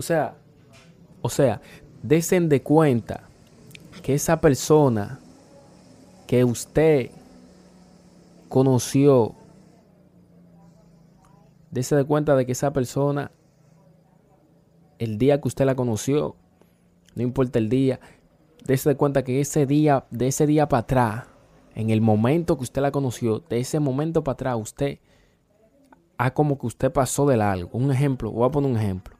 O sea, o sea, desen de cuenta que esa persona que usted conoció, dese de cuenta de que esa persona, el día que usted la conoció, no importa el día, dese de cuenta que ese día, de ese día para atrás, en el momento que usted la conoció, de ese momento para atrás, usted, ha como que usted pasó de algo. Un ejemplo, voy a poner un ejemplo.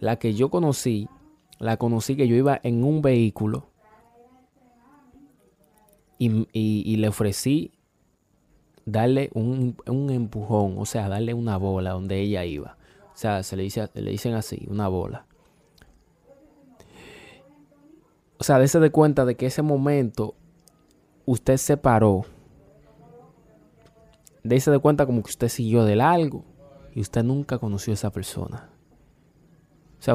La que yo conocí, la conocí que yo iba en un vehículo y, y- le ofrecí darle un, un empujón, o sea, darle una bola donde ella iba. O sea, se le, dice, le dicen así, una bola. O sea, dése de cuenta de que ese momento usted se paró. Dése de cuenta como que usted siguió de largo y usted nunca conoció a esa persona. O sea,